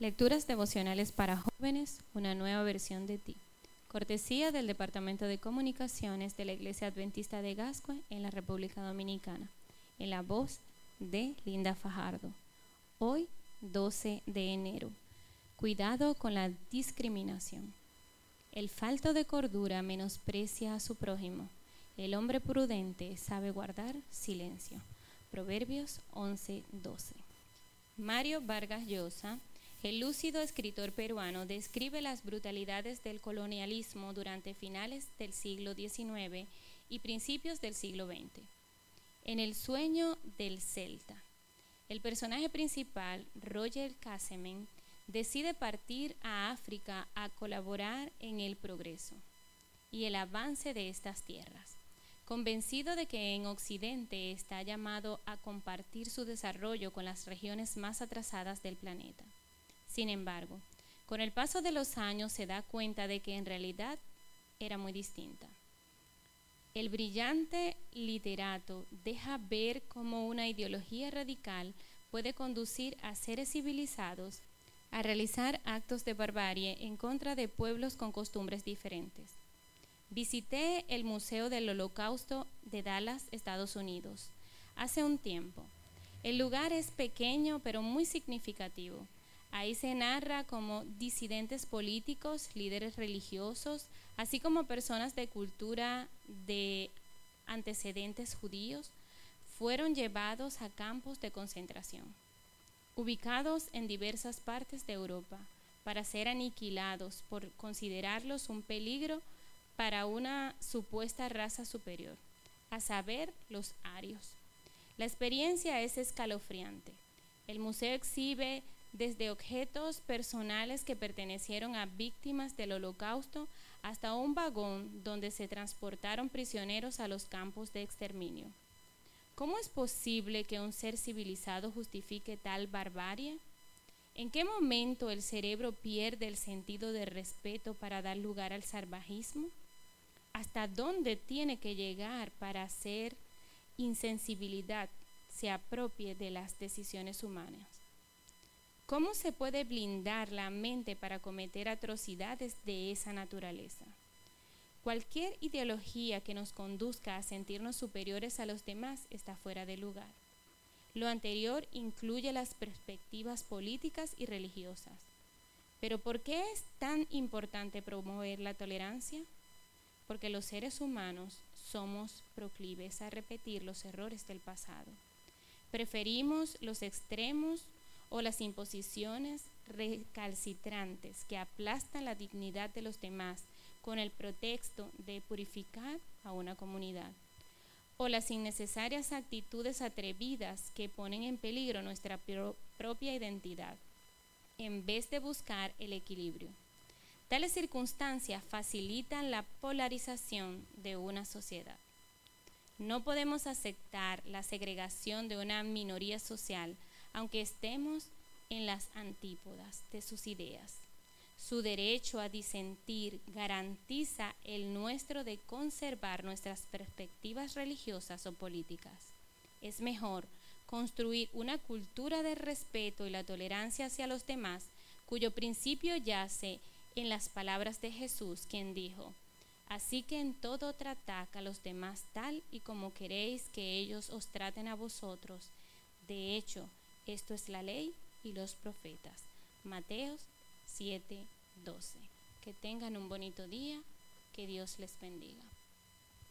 Lecturas devocionales para jóvenes, una nueva versión de ti. Cortesía del Departamento de Comunicaciones de la Iglesia Adventista de Gascue en la República Dominicana, en la voz de Linda Fajardo. Hoy, 12 de enero. Cuidado con la discriminación. El falto de cordura menosprecia a su prójimo. El hombre prudente sabe guardar silencio. Proverbios 11:12. Mario Vargas Llosa el lúcido escritor peruano describe las brutalidades del colonialismo durante finales del siglo XIX y principios del siglo XX. En El sueño del Celta, el personaje principal, Roger Casemen, decide partir a África a colaborar en el progreso y el avance de estas tierras, convencido de que en Occidente está llamado a compartir su desarrollo con las regiones más atrasadas del planeta. Sin embargo, con el paso de los años se da cuenta de que en realidad era muy distinta. El brillante literato deja ver cómo una ideología radical puede conducir a seres civilizados a realizar actos de barbarie en contra de pueblos con costumbres diferentes. Visité el Museo del Holocausto de Dallas, Estados Unidos, hace un tiempo. El lugar es pequeño pero muy significativo Ahí se narra como disidentes políticos, líderes religiosos, así como personas de cultura de antecedentes judíos, fueron llevados a campos de concentración, ubicados en diversas partes de Europa, para ser aniquilados por considerarlos un peligro para una supuesta raza superior, a saber, los arios. La experiencia es escalofriante. El museo exhibe desde objetos personales que pertenecieron a víctimas del holocausto hasta un vagón donde se transportaron prisioneros a los campos de exterminio. ¿Cómo es posible que un ser civilizado justifique tal barbarie? ¿En qué momento el cerebro pierde el sentido de respeto para dar lugar al salvajismo? ¿Hasta dónde tiene que llegar para hacer insensibilidad se apropie de las decisiones humanas? ¿Cómo se puede blindar la mente para cometer atrocidades de esa naturaleza? Cualquier ideología que nos conduzca a sentirnos superiores a los demás está fuera de lugar. Lo anterior incluye las perspectivas políticas y religiosas. Pero ¿por qué es tan importante promover la tolerancia? Porque los seres humanos somos proclives a repetir los errores del pasado. Preferimos los extremos o las imposiciones recalcitrantes que aplastan la dignidad de los demás con el pretexto de purificar a una comunidad, o las innecesarias actitudes atrevidas que ponen en peligro nuestra propia identidad, en vez de buscar el equilibrio. Tales circunstancias facilitan la polarización de una sociedad. No podemos aceptar la segregación de una minoría social aunque estemos en las antípodas de sus ideas. Su derecho a disentir garantiza el nuestro de conservar nuestras perspectivas religiosas o políticas. Es mejor construir una cultura de respeto y la tolerancia hacia los demás, cuyo principio yace en las palabras de Jesús, quien dijo, Así que en todo tratad a los demás tal y como queréis que ellos os traten a vosotros. De hecho, esto es la ley y los profetas. Mateos 7, 12. Que tengan un bonito día. Que Dios les bendiga.